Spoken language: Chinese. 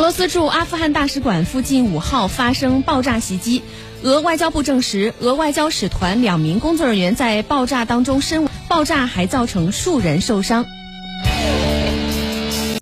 俄罗斯驻阿富汗大使馆附近五号发生爆炸袭击。俄外交部证实俄外交使团两名工作人员在爆炸当中身亡爆炸还造成数人受伤。